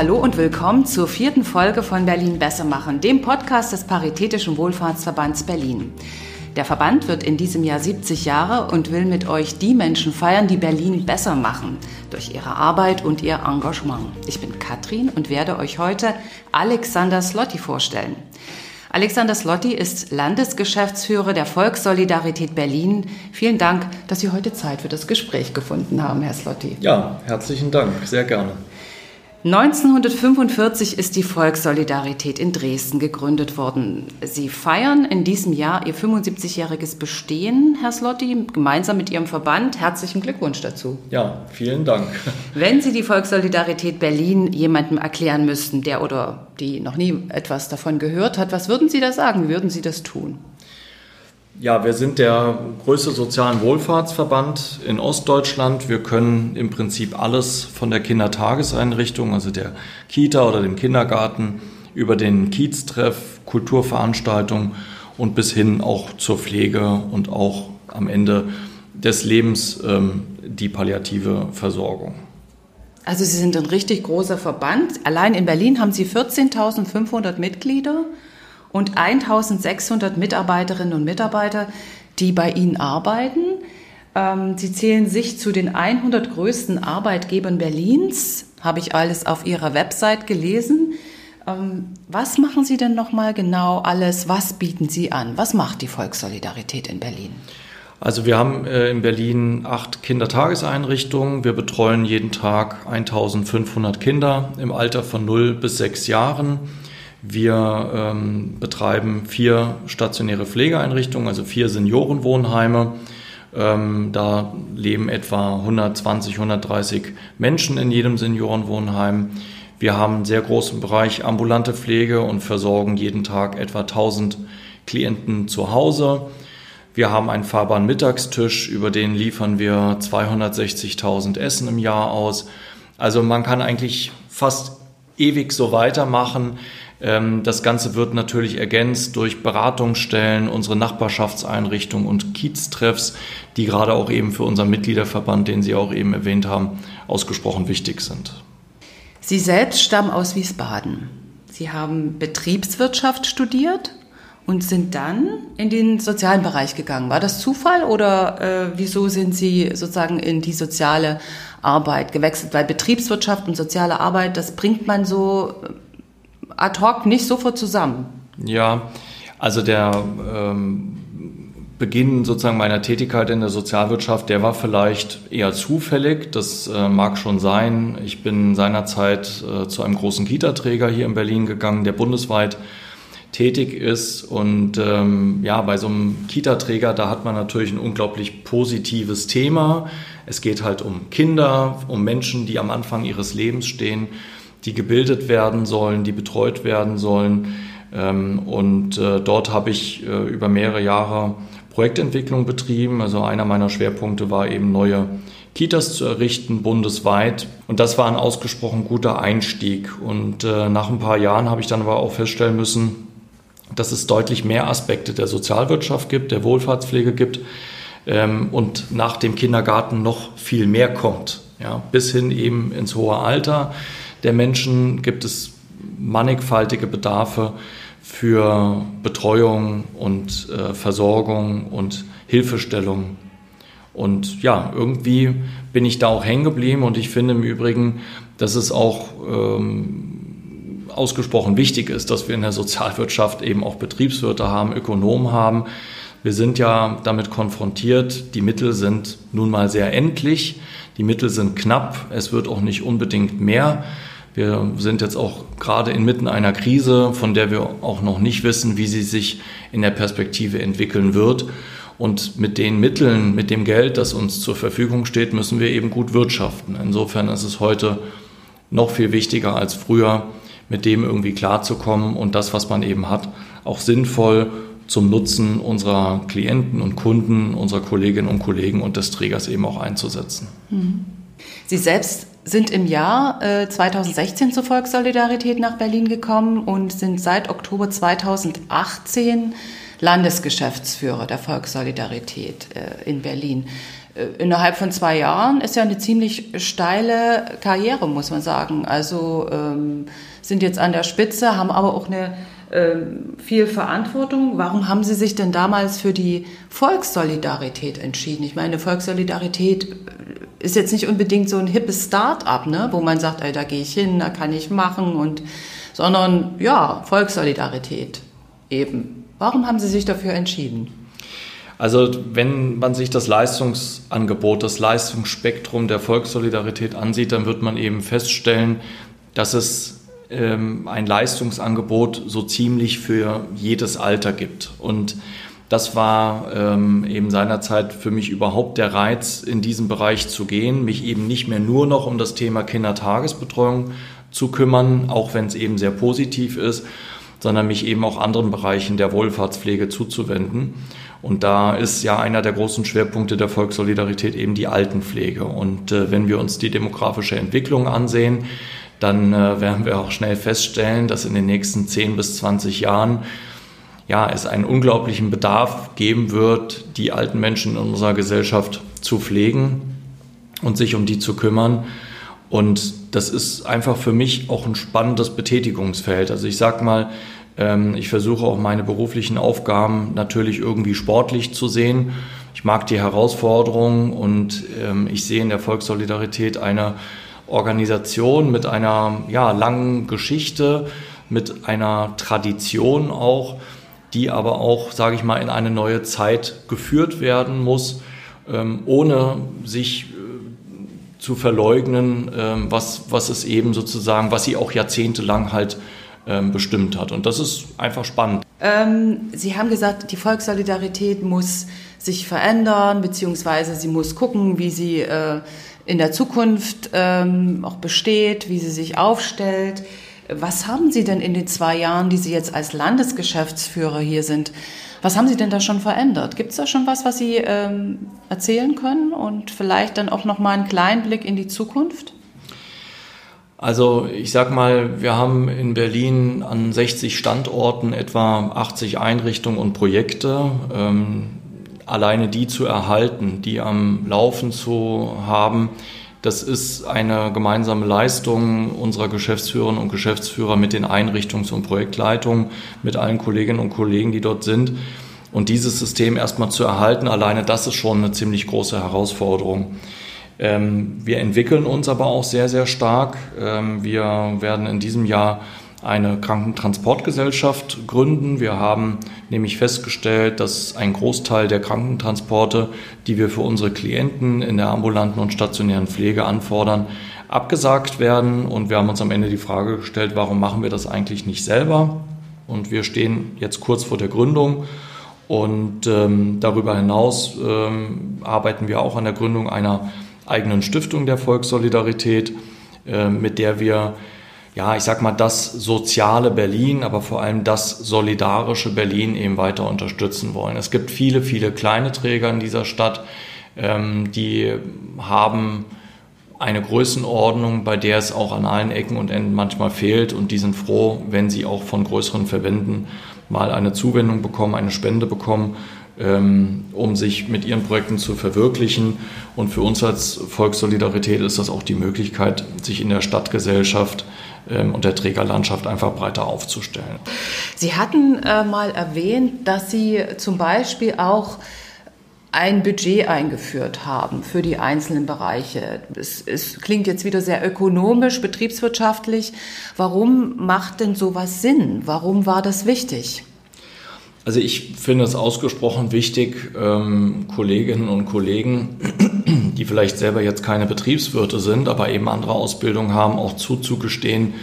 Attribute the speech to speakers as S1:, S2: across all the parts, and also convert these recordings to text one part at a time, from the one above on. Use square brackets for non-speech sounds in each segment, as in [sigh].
S1: Hallo und willkommen zur vierten Folge von Berlin Besser machen, dem Podcast des Paritätischen Wohlfahrtsverbands Berlin. Der Verband wird in diesem Jahr 70 Jahre und will mit euch die Menschen feiern, die Berlin besser machen, durch ihre Arbeit und ihr Engagement. Ich bin Katrin und werde euch heute Alexander Slotti vorstellen. Alexander Slotti ist Landesgeschäftsführer der Volkssolidarität Berlin. Vielen Dank, dass Sie heute Zeit für das Gespräch gefunden haben, Herr Slotti.
S2: Ja, herzlichen Dank, sehr gerne.
S1: 1945 ist die Volkssolidarität in Dresden gegründet worden. Sie feiern in diesem Jahr Ihr 75-jähriges Bestehen, Herr Slotti, gemeinsam mit Ihrem Verband. Herzlichen Glückwunsch dazu.
S2: Ja, vielen Dank.
S1: Wenn Sie die Volkssolidarität Berlin jemandem erklären müssten, der oder die noch nie etwas davon gehört hat, was würden Sie da sagen? Würden Sie das tun?
S2: Ja, wir sind der größte sozialen Wohlfahrtsverband in Ostdeutschland. Wir können im Prinzip alles von der Kindertageseinrichtung, also der Kita oder dem Kindergarten, über den Kieztreff, Kulturveranstaltungen und bis hin auch zur Pflege und auch am Ende des Lebens ähm, die palliative Versorgung.
S1: Also Sie sind ein richtig großer Verband. Allein in Berlin haben Sie 14.500 Mitglieder und 1600 Mitarbeiterinnen und Mitarbeiter, die bei Ihnen arbeiten. Ähm, Sie zählen sich zu den 100 größten Arbeitgebern Berlins, habe ich alles auf Ihrer Website gelesen. Ähm, was machen Sie denn nochmal genau alles? Was bieten Sie an? Was macht die Volkssolidarität in Berlin?
S2: Also wir haben äh, in Berlin acht Kindertageseinrichtungen. Wir betreuen jeden Tag 1500 Kinder im Alter von 0 bis 6 Jahren. Wir ähm, betreiben vier stationäre Pflegeeinrichtungen, also vier Seniorenwohnheime. Ähm, da leben etwa 120, 130 Menschen in jedem Seniorenwohnheim. Wir haben einen sehr großen Bereich ambulante Pflege und versorgen jeden Tag etwa 1000 Klienten zu Hause. Wir haben einen fahrbaren Mittagstisch, über den liefern wir 260.000 Essen im Jahr aus. Also man kann eigentlich fast ewig so weitermachen. Ähm, das Ganze wird natürlich ergänzt durch Beratungsstellen, unsere Nachbarschaftseinrichtungen und Kieztreffs, die gerade auch eben für unseren Mitgliederverband, den Sie auch eben erwähnt haben, ausgesprochen wichtig sind.
S1: Sie selbst stammen aus Wiesbaden. Sie haben Betriebswirtschaft studiert und sind dann in den sozialen Bereich gegangen. War das Zufall oder äh, wieso sind Sie sozusagen in die soziale Arbeit gewechselt? Weil Betriebswirtschaft und soziale Arbeit, das bringt man so ad hoc nicht sofort zusammen.
S2: Ja, also der ähm, Beginn sozusagen meiner Tätigkeit in der Sozialwirtschaft, der war vielleicht eher zufällig. Das äh, mag schon sein. Ich bin seinerzeit äh, zu einem großen Kita-Träger hier in Berlin gegangen, der bundesweit tätig ist. Und ähm, ja, bei so einem Kita-Träger, da hat man natürlich ein unglaublich positives Thema. Es geht halt um Kinder, um Menschen, die am Anfang ihres Lebens stehen die gebildet werden sollen, die betreut werden sollen. Ähm, und äh, dort habe ich äh, über mehrere Jahre Projektentwicklung betrieben. Also einer meiner Schwerpunkte war eben neue Kitas zu errichten, bundesweit. Und das war ein ausgesprochen guter Einstieg. Und äh, nach ein paar Jahren habe ich dann aber auch feststellen müssen, dass es deutlich mehr Aspekte der Sozialwirtschaft gibt, der Wohlfahrtspflege gibt ähm, und nach dem Kindergarten noch viel mehr kommt. Ja, bis hin eben ins hohe Alter der Menschen gibt es mannigfaltige Bedarfe für Betreuung und äh, Versorgung und Hilfestellung. Und ja, irgendwie bin ich da auch hängen geblieben und ich finde im Übrigen, dass es auch ähm, ausgesprochen wichtig ist, dass wir in der Sozialwirtschaft eben auch Betriebswirte haben, Ökonomen haben. Wir sind ja damit konfrontiert, die Mittel sind nun mal sehr endlich, die Mittel sind knapp, es wird auch nicht unbedingt mehr. Wir sind jetzt auch gerade inmitten einer Krise, von der wir auch noch nicht wissen, wie sie sich in der Perspektive entwickeln wird. Und mit den Mitteln, mit dem Geld, das uns zur Verfügung steht, müssen wir eben gut wirtschaften. Insofern ist es heute noch viel wichtiger als früher, mit dem irgendwie klarzukommen und das, was man eben hat, auch sinnvoll zum Nutzen unserer Klienten und Kunden, unserer Kolleginnen und Kollegen und des Trägers eben auch einzusetzen.
S1: Mhm. Sie selbst sind im Jahr äh, 2016 zur Volkssolidarität nach Berlin gekommen und sind seit Oktober 2018 Landesgeschäftsführer der Volkssolidarität äh, in Berlin. äh, innerhalb von zwei Jahren ist ja eine ziemlich steile Karriere, muss man sagen. Also ähm, sind jetzt an der Spitze, haben aber auch eine ähm, viel Verantwortung. Warum haben Sie sich denn damals für die Volkssolidarität entschieden? Ich meine, Volkssolidarität ist jetzt nicht unbedingt so ein hippes Start-up, ne? wo man sagt, ey, da gehe ich hin, da kann ich machen und sondern ja, Volkssolidarität eben. Warum haben Sie sich dafür entschieden?
S2: Also wenn man sich das Leistungsangebot, das Leistungsspektrum der Volkssolidarität ansieht, dann wird man eben feststellen, dass es ein Leistungsangebot so ziemlich für jedes Alter gibt. Und das war ähm, eben seinerzeit für mich überhaupt der Reiz, in diesen Bereich zu gehen, mich eben nicht mehr nur noch um das Thema Kindertagesbetreuung zu kümmern, auch wenn es eben sehr positiv ist, sondern mich eben auch anderen Bereichen der Wohlfahrtspflege zuzuwenden. Und da ist ja einer der großen Schwerpunkte der Volkssolidarität eben die Altenpflege. Und äh, wenn wir uns die demografische Entwicklung ansehen, dann äh, werden wir auch schnell feststellen, dass in den nächsten 10 bis 20 Jahren ja, es einen unglaublichen Bedarf geben wird, die alten Menschen in unserer Gesellschaft zu pflegen und sich um die zu kümmern. Und das ist einfach für mich auch ein spannendes Betätigungsfeld. Also ich sag mal, ähm, ich versuche auch meine beruflichen Aufgaben natürlich irgendwie sportlich zu sehen. Ich mag die Herausforderungen und ähm, ich sehe in der Volkssolidarität eine Organisation mit einer ja, langen Geschichte, mit einer Tradition auch, die aber auch, sage ich mal, in eine neue Zeit geführt werden muss, ähm, ohne sich äh, zu verleugnen, ähm, was, was es eben sozusagen, was sie auch jahrzehntelang halt ähm, bestimmt hat. Und das ist einfach spannend.
S1: Ähm, sie haben gesagt, die Volkssolidarität muss sich verändern, beziehungsweise sie muss gucken, wie sie äh, in der Zukunft ähm, auch besteht, wie sie sich aufstellt. Was haben Sie denn in den zwei Jahren, die Sie jetzt als Landesgeschäftsführer hier sind, was haben Sie denn da schon verändert? Gibt es da schon was, was Sie ähm, erzählen können und vielleicht dann auch noch mal einen kleinen Blick in die Zukunft?
S2: Also ich sag mal, wir haben in Berlin an 60 Standorten etwa 80 Einrichtungen und Projekte. Ähm, alleine die zu erhalten, die am Laufen zu haben, das ist eine gemeinsame Leistung unserer Geschäftsführerinnen und Geschäftsführer mit den Einrichtungs- und Projektleitungen, mit allen Kolleginnen und Kollegen, die dort sind. Und dieses System erstmal zu erhalten, alleine das ist schon eine ziemlich große Herausforderung. Ähm, wir entwickeln uns aber auch sehr, sehr stark. Ähm, wir werden in diesem Jahr eine Krankentransportgesellschaft gründen. Wir haben nämlich festgestellt, dass ein Großteil der Krankentransporte, die wir für unsere Klienten in der ambulanten und stationären Pflege anfordern, abgesagt werden. Und wir haben uns am Ende die Frage gestellt, warum machen wir das eigentlich nicht selber? Und wir stehen jetzt kurz vor der Gründung. Und ähm, darüber hinaus ähm, arbeiten wir auch an der Gründung einer eigenen Stiftung der Volkssolidarität, äh, mit der wir ja, ich sag mal, das soziale Berlin, aber vor allem das solidarische Berlin eben weiter unterstützen wollen. Es gibt viele, viele kleine Träger in dieser Stadt, ähm, die haben eine Größenordnung, bei der es auch an allen Ecken und Enden manchmal fehlt und die sind froh, wenn sie auch von größeren Verbänden mal eine Zuwendung bekommen, eine Spende bekommen, ähm, um sich mit ihren Projekten zu verwirklichen. Und für uns als Volkssolidarität ist das auch die Möglichkeit, sich in der Stadtgesellschaft und der Trägerlandschaft einfach breiter aufzustellen.
S1: Sie hatten äh, mal erwähnt, dass Sie zum Beispiel auch ein Budget eingeführt haben für die einzelnen Bereiche. Es, es, klingt jetzt wieder sehr ökonomisch, betriebswirtschaftlich. Warum macht denn sowas Sinn? Warum war das wichtig?
S2: Also ich finde es ausgesprochen wichtig, ähm, Kolleginnen und Kollegen, [clears throat] die vielleicht selber jetzt keine Betriebswirte sind, aber eben andere Ausbildung haben, auch zuzugestehen,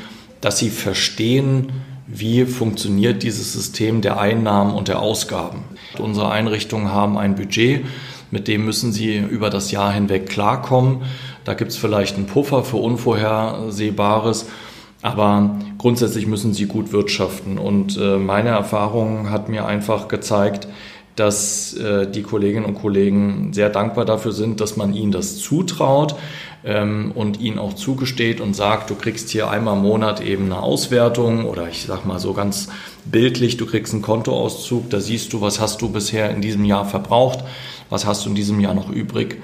S2: dass sie verstehen, wie funktioniert dieses System der Einnahmen und der Ausgaben. Unsere Einrichtungen haben ein Budget, mit dem müssen sie über das Jahr hinweg klarkommen. Da gibt es vielleicht einen Puffer für Unvorhersehbares aber grundsätzlich müssen sie gut wirtschaften. Und äh, meine Erfahrung hat mir einfach gezeigt, dass äh, die Kolleginnen und Kollegen sehr dankbar dafür sind, dass man ihnen das zutraut ähm, und ihnen auch zugesteht und sagt, du kriegst hier einmal im Monat eben eine Auswertung oder ich sag mal so ganz bildlich, du kriegst einen Kontoauszug, da siehst du, was hast du bisher in diesem Jahr verbraucht, was hast du in diesem Jahr noch übrig?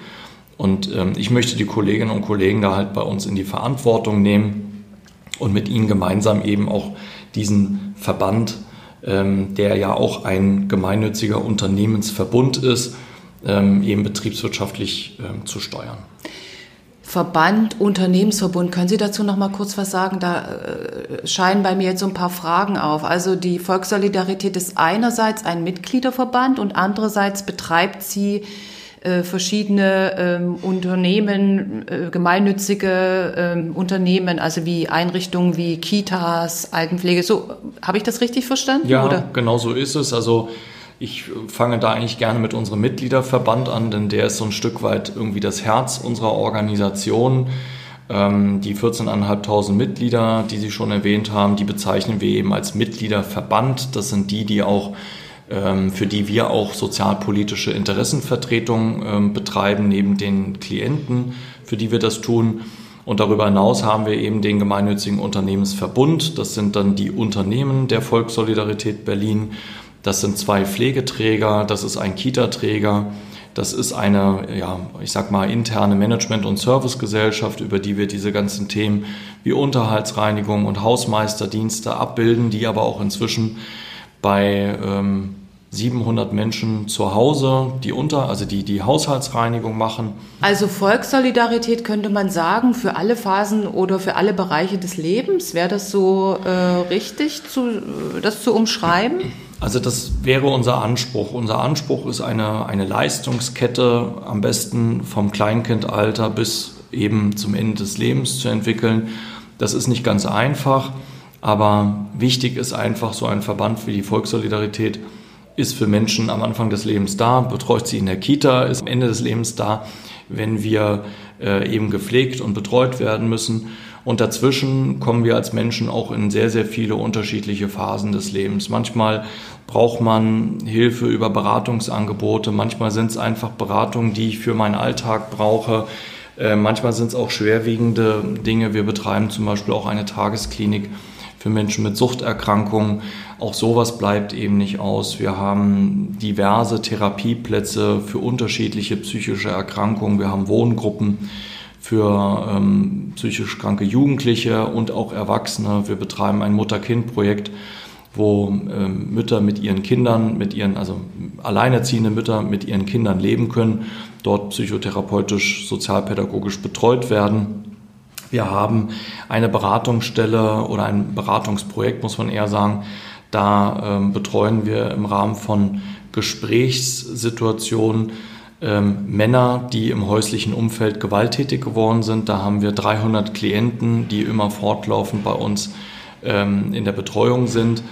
S2: Und ähm, ich möchte die Kolleginnen und Kollegen da halt bei uns in die Verantwortung nehmen und mit ihnen gemeinsam eben auch diesen Verband, ähm, der ja auch ein gemeinnütziger Unternehmensverbund ist, ähm, eben betriebswirtschaftlich ähm, zu steuern.
S1: Verband, Unternehmensverbund, können Sie dazu noch mal kurz was sagen? Da äh, scheinen bei mir jetzt so ein paar Fragen auf. Also die Volkssolidarität ist einerseits ein Mitgliederverband und andererseits betreibt sie äh, verschiedene ähm, Unternehmen, äh, gemeinnützige ähm, Unternehmen, also wie Einrichtungen wie Kitas, Altenpflege. So, habe ich das richtig verstanden?
S2: Ja, oder? genau so ist es. Also ich fange da eigentlich gerne mit unserem Mitgliederverband an, denn der ist so ein Stück weit irgendwie das Herz unserer Organisation. Ähm, die 14.500 Mitglieder, die Sie schon erwähnt haben, die bezeichnen wir eben als Mitgliederverband. Das sind die, die auch für die wir auch sozialpolitische Interessenvertretung ähm, betreiben, neben den Klienten, für die wir das tun. Und darüber hinaus haben wir eben den gemeinnützigen Unternehmensverbund. Das sind dann die Unternehmen der Volkssolidarität Berlin. Das sind zwei Pflegeträger, das ist ein Kita-Träger, das ist eine, ja, ich sag mal, interne Management- und Servicegesellschaft, über die wir diese ganzen Themen wie Unterhaltsreinigung und Hausmeisterdienste abbilden, die aber auch inzwischen bei ähm, 700 Menschen zu Hause, die unter, also die die Haushaltsreinigung machen.
S1: Also Volkssolidarität könnte man sagen für alle Phasen oder für alle Bereiche des Lebens. Wäre das so äh, richtig, zu, das zu umschreiben?
S2: Also das wäre unser Anspruch. Unser Anspruch ist eine, eine Leistungskette am besten vom Kleinkindalter bis eben zum Ende des Lebens zu entwickeln. Das ist nicht ganz einfach, aber wichtig ist einfach so ein Verband wie die Volkssolidarität ist für Menschen am Anfang des Lebens da, betreut sie in der Kita, ist am Ende des Lebens da, wenn wir äh, eben gepflegt und betreut werden müssen. Und dazwischen kommen wir als Menschen auch in sehr, sehr viele unterschiedliche Phasen des Lebens. Manchmal braucht man Hilfe über Beratungsangebote, manchmal sind es einfach Beratungen, die ich für meinen Alltag brauche. Äh, manchmal sind es auch schwerwiegende Dinge. Wir betreiben zum Beispiel auch eine Tagesklinik für Menschen mit Suchterkrankungen. Auch sowas bleibt eben nicht aus. Wir haben diverse Therapieplätze für unterschiedliche psychische Erkrankungen. Wir haben Wohngruppen für ähm, psychisch kranke Jugendliche und auch Erwachsene. Wir betreiben ein Mutter-Kind-Projekt, wo ähm, Mütter mit ihren Kindern, mit ihren, also alleinerziehende Mütter mit ihren Kindern leben können, dort psychotherapeutisch, sozialpädagogisch betreut werden. Wir haben eine Beratungsstelle oder ein Beratungsprojekt, muss man eher sagen. Da ähm, betreuen wir im Rahmen von Gesprächssituationen ähm, Männer, die im häuslichen Umfeld gewalttätig geworden sind. Da haben wir 300 Klienten, die immer fortlaufend bei uns ähm, in der Betreuung sind.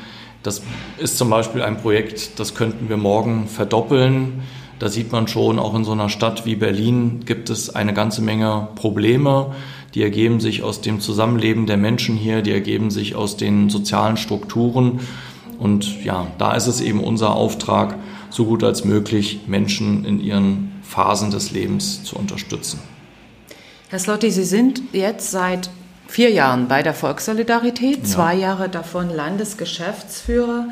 S2: Das ist zum Beispiel ein Projekt, das könnten wir morgen verdoppeln. Da sieht man schon, auch in so einer Stadt wie Berlin gibt es eine ganze Menge Probleme. Die ergeben sich aus dem Zusammenleben der Menschen hier, die ergeben sich aus den sozialen Strukturen. Und ja, da ist es eben unser Auftrag, so gut als möglich Menschen in ihren Phasen des Lebens zu unterstützen.
S1: Herr Slotti, Sie sind jetzt seit vier Jahren bei der Volkssolidarität, ja. zwei Jahre davon Landesgeschäftsführer.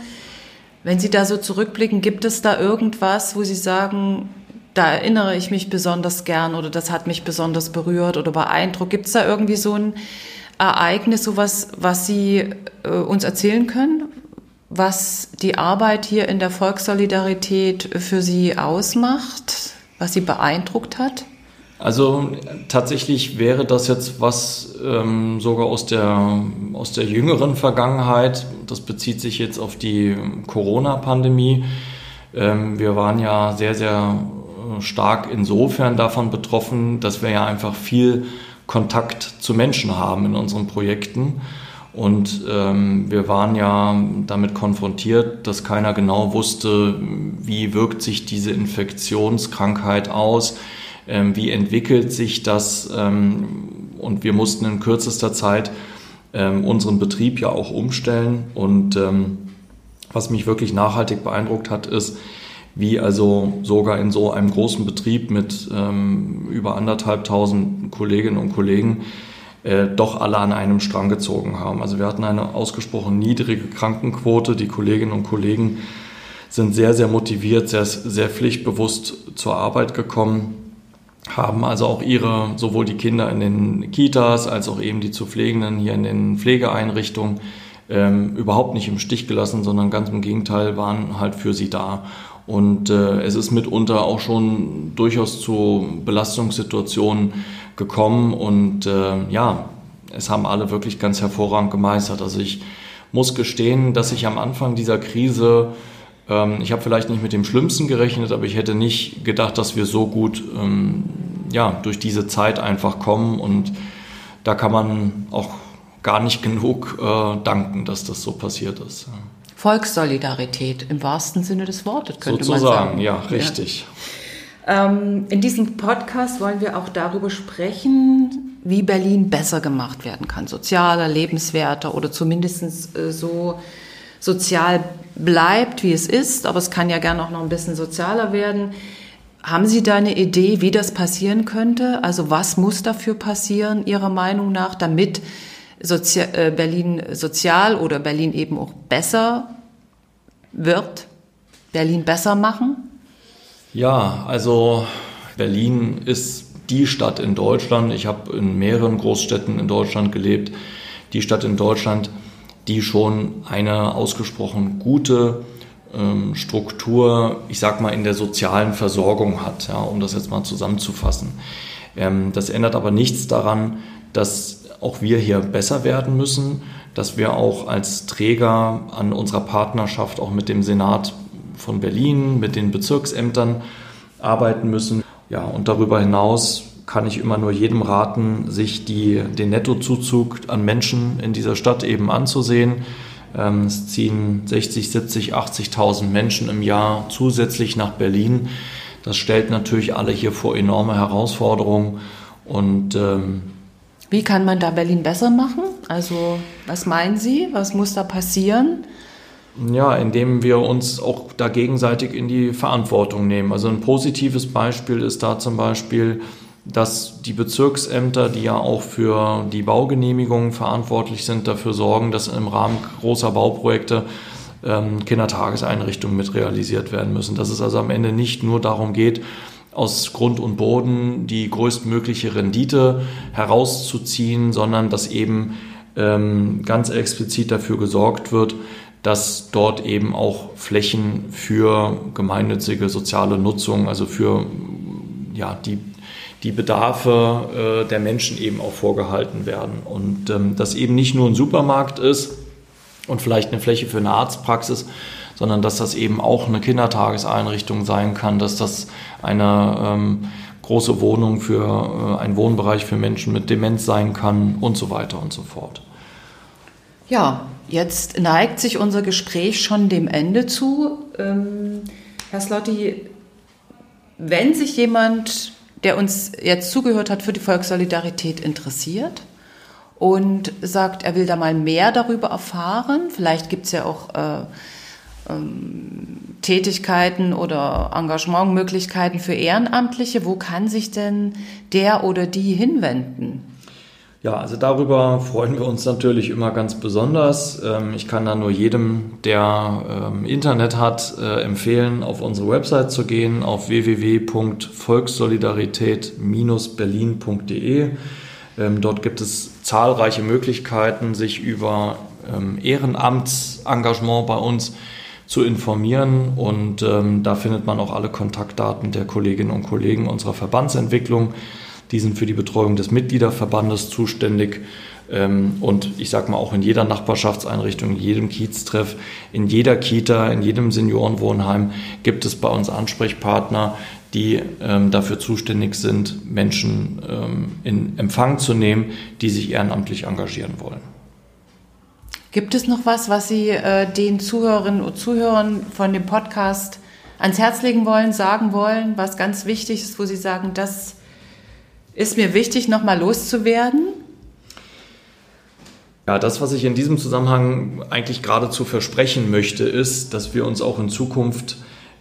S1: Wenn Sie da so zurückblicken, gibt es da irgendwas, wo Sie sagen, da erinnere ich mich besonders gern oder das hat mich besonders berührt oder beeindruckt? Gibt es da irgendwie so ein Ereignis, sowas, was Sie äh, uns erzählen können? was die Arbeit hier in der Volkssolidarität für Sie ausmacht, was Sie beeindruckt hat?
S2: Also tatsächlich wäre das jetzt was ähm, sogar aus der, aus der jüngeren Vergangenheit. Das bezieht sich jetzt auf die Corona-Pandemie. Ähm, wir waren ja sehr, sehr stark insofern davon betroffen, dass wir ja einfach viel Kontakt zu Menschen haben in unseren Projekten. Und ähm, wir waren ja damit konfrontiert, dass keiner genau wusste, wie wirkt sich diese Infektionskrankheit aus, ähm, wie entwickelt sich das. Ähm, und wir mussten in kürzester Zeit ähm, unseren Betrieb ja auch umstellen. Und ähm, was mich wirklich nachhaltig beeindruckt hat, ist, wie also sogar in so einem großen Betrieb mit ähm, über anderthalbtausend Kolleginnen und Kollegen äh, doch alle an einem Strang gezogen haben. Also wir hatten eine ausgesprochen niedrige Krankenquote. Die Kolleginnen und Kollegen sind sehr, sehr motiviert, sehr, sehr pflichtbewusst zur Arbeit gekommen, haben also auch ihre, sowohl die Kinder in den Kitas als auch eben die zu Pflegenden hier in den Pflegeeinrichtungen ähm, überhaupt nicht im Stich gelassen, sondern ganz im Gegenteil waren halt für sie da. Und äh, es ist mitunter auch schon durchaus zu Belastungssituationen gekommen und äh, ja, es haben alle wirklich ganz hervorragend gemeistert. Also ich muss gestehen, dass ich am Anfang dieser Krise ähm, ich habe vielleicht nicht mit dem Schlimmsten gerechnet, aber ich hätte nicht gedacht, dass wir so gut ähm, ja, durch diese Zeit einfach kommen. Und da kann man auch gar nicht [laughs] genug äh, danken, dass das so passiert ist.
S1: Volkssolidarität im wahrsten Sinne des Wortes, könnte
S2: Sozusagen,
S1: man sagen.
S2: ja, richtig.
S1: Ja. Ähm, in diesem Podcast wollen wir auch darüber sprechen, wie Berlin besser gemacht werden kann. Sozialer, lebenswerter oder zumindest äh, so sozial bleibt, wie es ist, aber es kann ja gerne auch noch ein bisschen sozialer werden. Haben Sie da eine Idee, wie das passieren könnte? Also was muss dafür passieren, Ihrer Meinung nach, damit Sozi äh, Berlin sozial oder Berlin eben auch besser wird? Berlin besser machen?
S2: Ja, also Berlin ist die Stadt in Deutschland. Ich habe in mehreren Großstädten in Deutschland gelebt. Die Stadt in Deutschland, die schon eine ausgesprochen gute ähm, Struktur, ich sag mal, in der sozialen Versorgung hat, ja, um das jetzt mal zusammenzufassen. Ähm, das ändert aber nichts daran, dass auch wir hier besser werden müssen, dass wir auch als Träger an unserer Partnerschaft auch mit dem Senat von Berlin, mit den Bezirksämtern arbeiten müssen. Ja, und darüber hinaus kann ich immer nur jedem raten, sich die, den Nettozuzug an Menschen in dieser Stadt eben anzusehen. Ähm, es ziehen 60, 70, 80.000 Menschen im Jahr zusätzlich nach Berlin. Das stellt natürlich alle hier vor enorme Herausforderungen. Und ähm,
S1: wie kann man da Berlin besser machen? Also was meinen Sie? Was muss da passieren?
S2: Ja, indem wir uns auch da gegenseitig in die Verantwortung nehmen. Also ein positives Beispiel ist da zum Beispiel dass die Bezirksämter, die ja auch für die Baugenehmigungen verantwortlich sind, dafür sorgen, dass im Rahmen großer Bauprojekte ähm, Kindertageseinrichtungen mit realisiert werden müssen. Dass es also am Ende nicht nur darum geht, aus Grund und Boden die größtmögliche Rendite herauszuziehen, sondern dass eben ähm, ganz explizit dafür gesorgt wird, dass dort eben auch Flächen für gemeinnützige soziale Nutzung, also für ja, die die Bedarfe äh, der Menschen eben auch vorgehalten werden. Und ähm, dass eben nicht nur ein Supermarkt ist und vielleicht eine Fläche für eine Arztpraxis, sondern dass das eben auch eine Kindertageseinrichtung sein kann, dass das eine ähm, große Wohnung für äh, einen Wohnbereich für Menschen mit Demenz sein kann und so weiter und so fort.
S1: Ja, jetzt neigt sich unser Gespräch schon dem Ende zu. Ähm, Herr Slotti, wenn sich jemand der uns jetzt zugehört hat, für die Volkssolidarität interessiert und sagt, er will da mal mehr darüber erfahren. Vielleicht gibt es ja auch äh, ähm, Tätigkeiten oder Engagementmöglichkeiten für Ehrenamtliche. Wo kann sich denn der oder die hinwenden?
S2: Ja, also darüber freuen wir uns natürlich immer ganz besonders. Ähm, ich kann da nur jedem, der ähm, Internet hat, äh, empfehlen, auf unsere Website zu gehen, auf www.volkssolidarität-berlin.de. Ähm, dort gibt es zahlreiche Möglichkeiten, sich über Ehrenamtsengagement bei uns zu informieren. Und da findet man auch alle Kontaktdaten der Kolleginnen und Kollegen unserer Verbandsentwicklung. Die sind für die Betreuung des Mitgliederverbandes zuständig. Ähm, und ich sage mal auch in jeder Nachbarschaftseinrichtung, in jedem Kieztreff, in jeder Kita, in jedem Seniorenwohnheim gibt es bei uns Ansprechpartner, die ähm, dafür zuständig sind, Menschen ähm, in Empfang zu nehmen, die sich ehrenamtlich engagieren wollen.
S1: Gibt es noch was, was Sie äh, den Zuhörerinnen und Zuhörern von dem Podcast ans Herz legen wollen, sagen wollen, was ganz wichtig ist, wo Sie sagen, das ist mir wichtig, nochmal loszuwerden?
S2: Ja, das, was ich in diesem Zusammenhang eigentlich geradezu versprechen möchte, ist, dass wir uns auch in Zukunft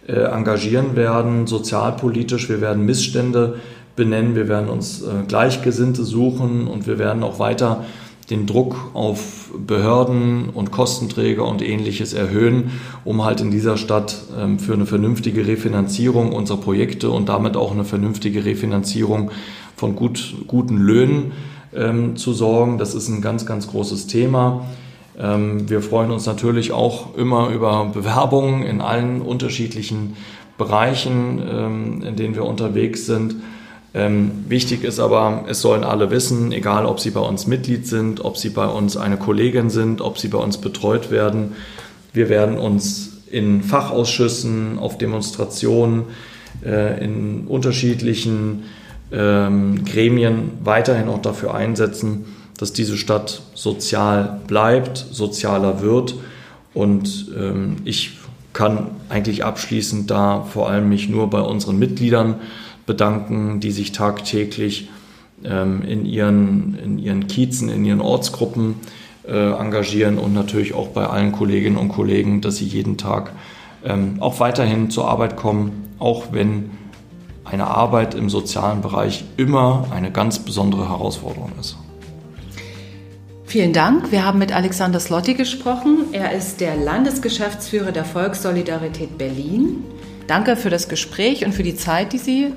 S2: äh, engagieren werden, sozialpolitisch. Wir werden Missstände benennen, wir werden uns äh, Gleichgesinnte suchen und wir werden auch weiter den Druck auf Behörden und Kostenträger und ähnliches erhöhen, um halt in dieser Stadt ähm, für eine vernünftige Refinanzierung unserer Projekte und damit auch eine vernünftige Refinanzierung von gut, guten Löhnen ähm, zu sorgen. Das ist ein ganz, ganz großes Thema. Ähm, wir freuen uns natürlich auch immer über Bewerbungen in allen unterschiedlichen Bereichen, ähm, in denen wir unterwegs sind. Ähm, wichtig ist aber, es sollen alle wissen, egal ob sie bei uns Mitglied sind, ob sie bei uns eine Kollegin sind, ob sie bei uns betreut werden. Wir werden uns in Fachausschüssen, auf Demonstrationen, äh, in unterschiedlichen ähm, Gremien weiterhin auch dafür einsetzen, dass diese Stadt sozial bleibt, sozialer wird. Und ähm, ich kann eigentlich abschließend da vor allem mich nur bei unseren Mitgliedern bedanken, die sich tagtäglich ähm, in, ihren, in ihren Kiezen, in ihren Ortsgruppen äh, engagieren und natürlich auch bei allen Kolleginnen und Kollegen, dass sie jeden Tag ähm, auch weiterhin zur Arbeit kommen, auch wenn eine Arbeit im sozialen Bereich immer eine ganz besondere Herausforderung ist.
S1: Vielen Dank. Wir haben mit Alexander Slotti gesprochen. Er ist der Landesgeschäftsführer der Volkssolidarität Berlin. Danke für das Gespräch und für die Zeit, die Sie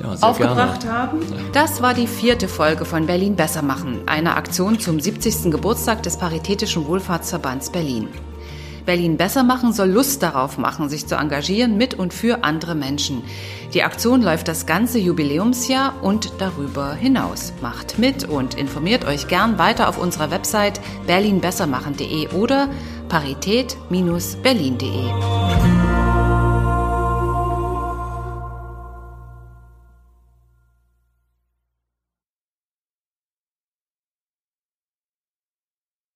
S1: ja, aufgebracht gerne. haben. Das war die vierte Folge von Berlin besser machen, einer Aktion zum 70. Geburtstag des Paritätischen Wohlfahrtsverbands Berlin. Berlin besser machen soll Lust darauf machen, sich zu engagieren mit und für andere Menschen. Die Aktion läuft das ganze Jubiläumsjahr und darüber hinaus. Macht mit und informiert euch gern weiter auf unserer Website berlinbessermachen.de oder parität-berlin.de.